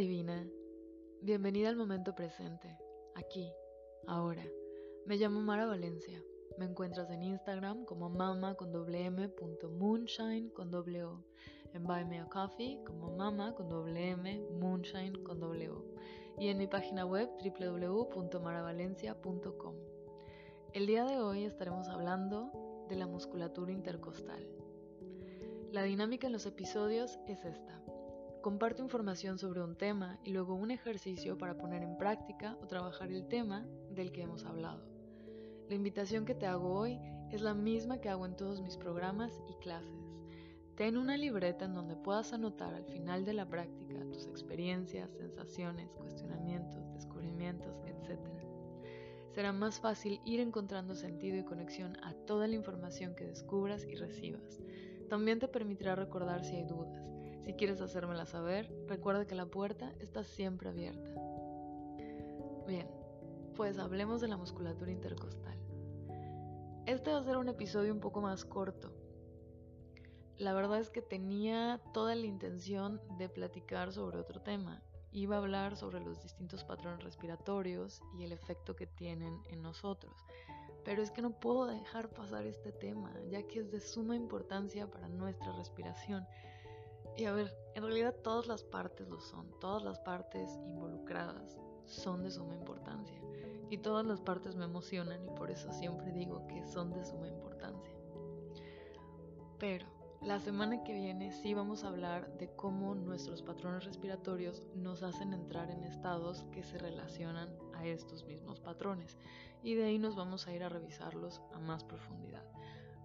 divina, bienvenida al momento presente, aquí, ahora. Me llamo Mara Valencia. Me encuentras en Instagram como mama con doble m punto moonshine con doble o, en Buy Me a Coffee como mama con doble m moonshine con doble o y en mi página web www.maravalencia.com. El día de hoy estaremos hablando de la musculatura intercostal. La dinámica en los episodios es esta. Comparte información sobre un tema y luego un ejercicio para poner en práctica o trabajar el tema del que hemos hablado. La invitación que te hago hoy es la misma que hago en todos mis programas y clases. Ten una libreta en donde puedas anotar al final de la práctica tus experiencias, sensaciones, cuestionamientos, descubrimientos, etc. Será más fácil ir encontrando sentido y conexión a toda la información que descubras y recibas. También te permitirá recordar si hay dudas si quieres hacérmela saber, recuerda que la puerta está siempre abierta. Bien, pues hablemos de la musculatura intercostal. Este va a ser un episodio un poco más corto. La verdad es que tenía toda la intención de platicar sobre otro tema. Iba a hablar sobre los distintos patrones respiratorios y el efecto que tienen en nosotros. Pero es que no puedo dejar pasar este tema, ya que es de suma importancia para nuestra respiración y a ver, en realidad todas las partes lo son, todas las partes involucradas son de suma importancia. Y todas las partes me emocionan y por eso siempre digo que son de suma importancia. Pero la semana que viene sí vamos a hablar de cómo nuestros patrones respiratorios nos hacen entrar en estados que se relacionan a estos mismos patrones. Y de ahí nos vamos a ir a revisarlos a más profundidad.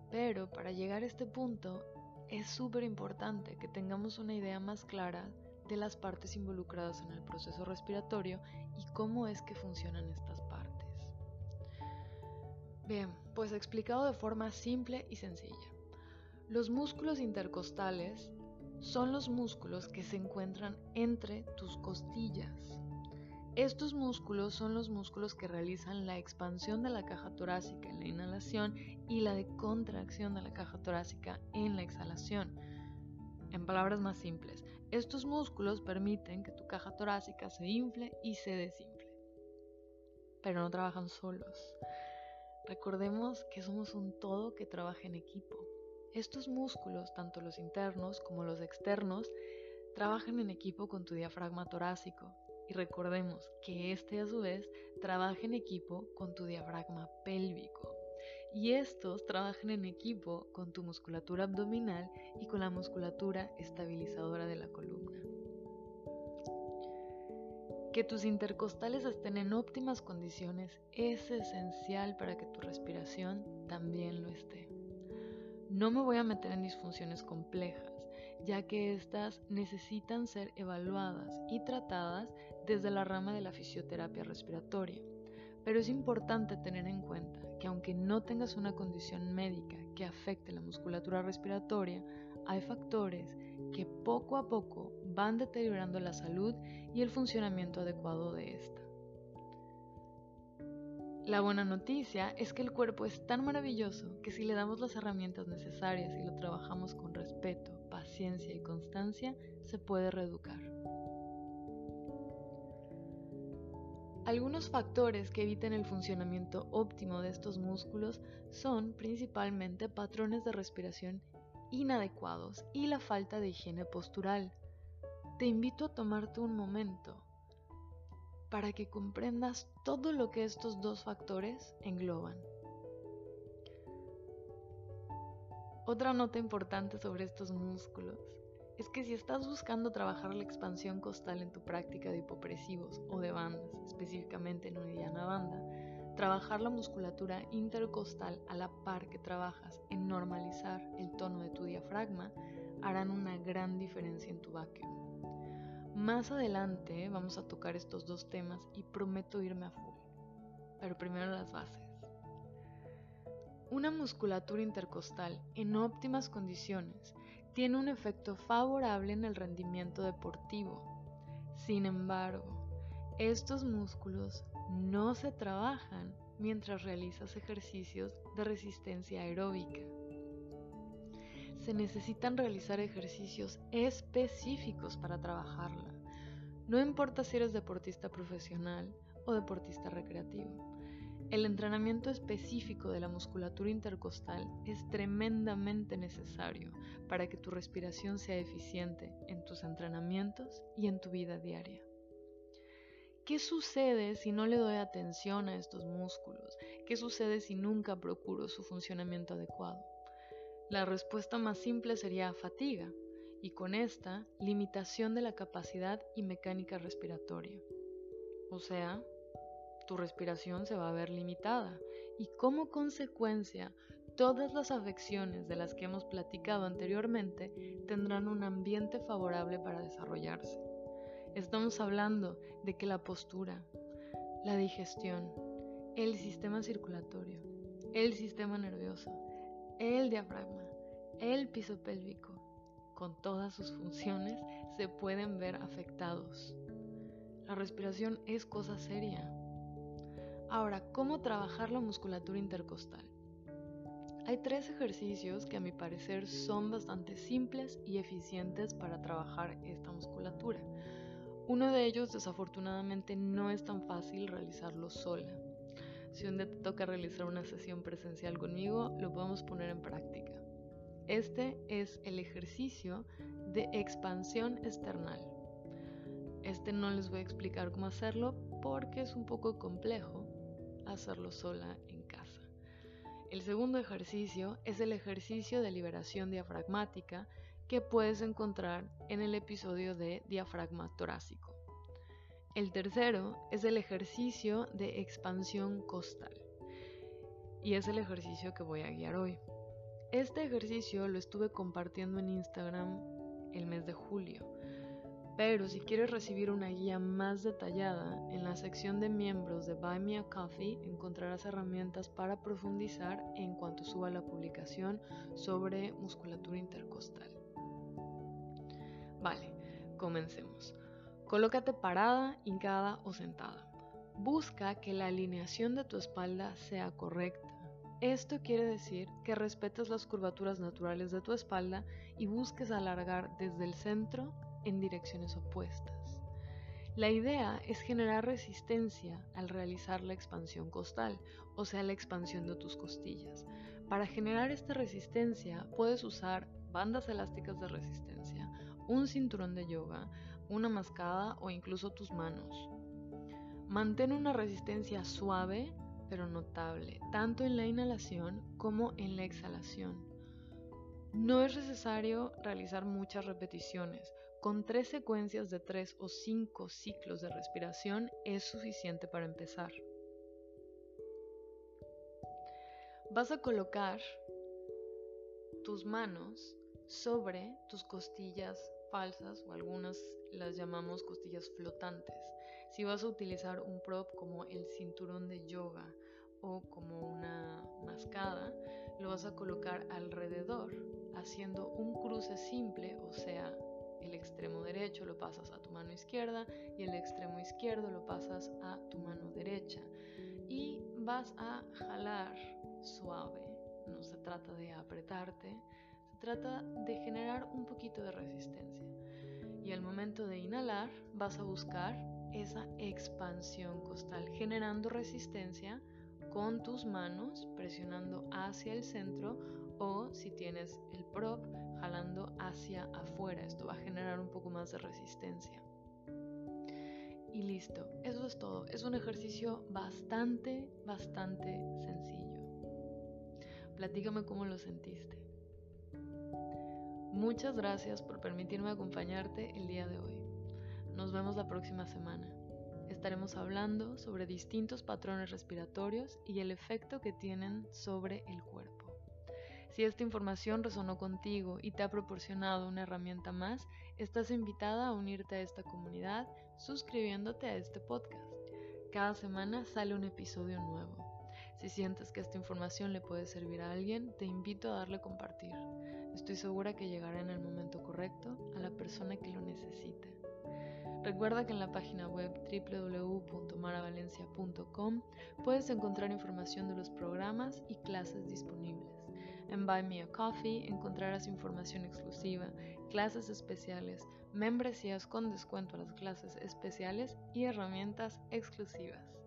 Pero para llegar a este punto es súper importante que tengamos una idea más clara de las partes involucradas en el proceso respiratorio y cómo es que funcionan estas partes. Bien, pues explicado de forma simple y sencilla. Los músculos intercostales son los músculos que se encuentran entre tus costillas. Estos músculos son los músculos que realizan la expansión de la caja torácica en la inhalación y la de contracción de la caja torácica en la exhalación. En palabras más simples, estos músculos permiten que tu caja torácica se infle y se desinfle. Pero no trabajan solos. Recordemos que somos un todo que trabaja en equipo. Estos músculos, tanto los internos como los externos, trabajan en equipo con tu diafragma torácico, y recordemos que este a su vez trabaja en equipo con tu diafragma pélvico. Y estos trabajan en equipo con tu musculatura abdominal y con la musculatura estabilizadora de la columna. Que tus intercostales estén en óptimas condiciones es esencial para que tu respiración también lo esté. No me voy a meter en disfunciones complejas, ya que éstas necesitan ser evaluadas y tratadas desde la rama de la fisioterapia respiratoria. Pero es importante tener en cuenta que aunque no tengas una condición médica que afecte la musculatura respiratoria, hay factores que poco a poco van deteriorando la salud y el funcionamiento adecuado de esta. La buena noticia es que el cuerpo es tan maravilloso que si le damos las herramientas necesarias y lo trabajamos con respeto, paciencia y constancia, se puede reeducar. Algunos factores que eviten el funcionamiento óptimo de estos músculos son principalmente patrones de respiración inadecuados y la falta de higiene postural. Te invito a tomarte un momento para que comprendas todo lo que estos dos factores engloban. Otra nota importante sobre estos músculos es que si estás buscando trabajar la expansión costal en tu práctica de hipopresivos o de bandas, específicamente en una banda, trabajar la musculatura intercostal a la par que trabajas en normalizar el tono de tu diafragma harán una gran diferencia en tu vacuum. Más adelante vamos a tocar estos dos temas y prometo irme a full. Pero primero las bases. Una musculatura intercostal en óptimas condiciones tiene un efecto favorable en el rendimiento deportivo. Sin embargo, estos músculos no se trabajan mientras realizas ejercicios de resistencia aeróbica. Se necesitan realizar ejercicios específicos para trabajarla. No importa si eres deportista profesional o deportista recreativo. El entrenamiento específico de la musculatura intercostal es tremendamente necesario para que tu respiración sea eficiente en tus entrenamientos y en tu vida diaria. ¿Qué sucede si no le doy atención a estos músculos? ¿Qué sucede si nunca procuro su funcionamiento adecuado? La respuesta más simple sería fatiga y con esta limitación de la capacidad y mecánica respiratoria. O sea, tu respiración se va a ver limitada y como consecuencia todas las afecciones de las que hemos platicado anteriormente tendrán un ambiente favorable para desarrollarse. Estamos hablando de que la postura, la digestión, el sistema circulatorio, el sistema nervioso, el diafragma, el piso pélvico, con todas sus funciones, se pueden ver afectados. La respiración es cosa seria. Ahora, ¿cómo trabajar la musculatura intercostal? Hay tres ejercicios que a mi parecer son bastante simples y eficientes para trabajar esta musculatura. Uno de ellos desafortunadamente no es tan fácil realizarlo sola. Si un día te toca realizar una sesión presencial conmigo, lo podemos poner en práctica. Este es el ejercicio de expansión external. Este no les voy a explicar cómo hacerlo porque es un poco complejo hacerlo sola en casa. El segundo ejercicio es el ejercicio de liberación diafragmática que puedes encontrar en el episodio de diafragma torácico. El tercero es el ejercicio de expansión costal y es el ejercicio que voy a guiar hoy. Este ejercicio lo estuve compartiendo en Instagram el mes de julio pero si quieres recibir una guía más detallada, en la sección de miembros de Buy Me a Coffee encontrarás herramientas para profundizar en cuanto suba la publicación sobre musculatura intercostal. Vale, comencemos. Colócate parada, hincada o sentada. Busca que la alineación de tu espalda sea correcta. Esto quiere decir que respetes las curvaturas naturales de tu espalda y busques alargar desde el centro en direcciones opuestas. La idea es generar resistencia al realizar la expansión costal, o sea, la expansión de tus costillas. Para generar esta resistencia puedes usar bandas elásticas de resistencia, un cinturón de yoga, una mascada o incluso tus manos. Mantén una resistencia suave pero notable, tanto en la inhalación como en la exhalación. No es necesario realizar muchas repeticiones, con tres secuencias de tres o cinco ciclos de respiración es suficiente para empezar. Vas a colocar tus manos sobre tus costillas falsas o algunas las llamamos costillas flotantes. Si vas a utilizar un prop como el cinturón de yoga o como una mascada, lo vas a colocar alrededor haciendo un cruce simple, o sea, el extremo derecho lo pasas a tu mano izquierda y el extremo izquierdo lo pasas a tu mano derecha. Y vas a jalar suave, no se trata de apretarte, se trata de generar un poquito de resistencia. Y al momento de inhalar vas a buscar esa expansión costal, generando resistencia con tus manos, presionando hacia el centro o si tienes el prop, jalando hacia afuera. Esto va a generar un poco más de resistencia. Y listo, eso es todo. Es un ejercicio bastante, bastante sencillo. Platícame cómo lo sentiste. Muchas gracias por permitirme acompañarte el día de hoy. Nos vemos la próxima semana. Estaremos hablando sobre distintos patrones respiratorios y el efecto que tienen sobre el cuerpo. Si esta información resonó contigo y te ha proporcionado una herramienta más, estás invitada a unirte a esta comunidad suscribiéndote a este podcast. Cada semana sale un episodio nuevo. Si sientes que esta información le puede servir a alguien, te invito a darle compartir. Estoy segura que llegará en el momento correcto a la persona que lo necesite. Recuerda que en la página web www.maravalencia.com puedes encontrar información de los programas y clases disponibles. En Buy Me a Coffee encontrarás información exclusiva, clases especiales, membresías con descuento a las clases especiales y herramientas exclusivas.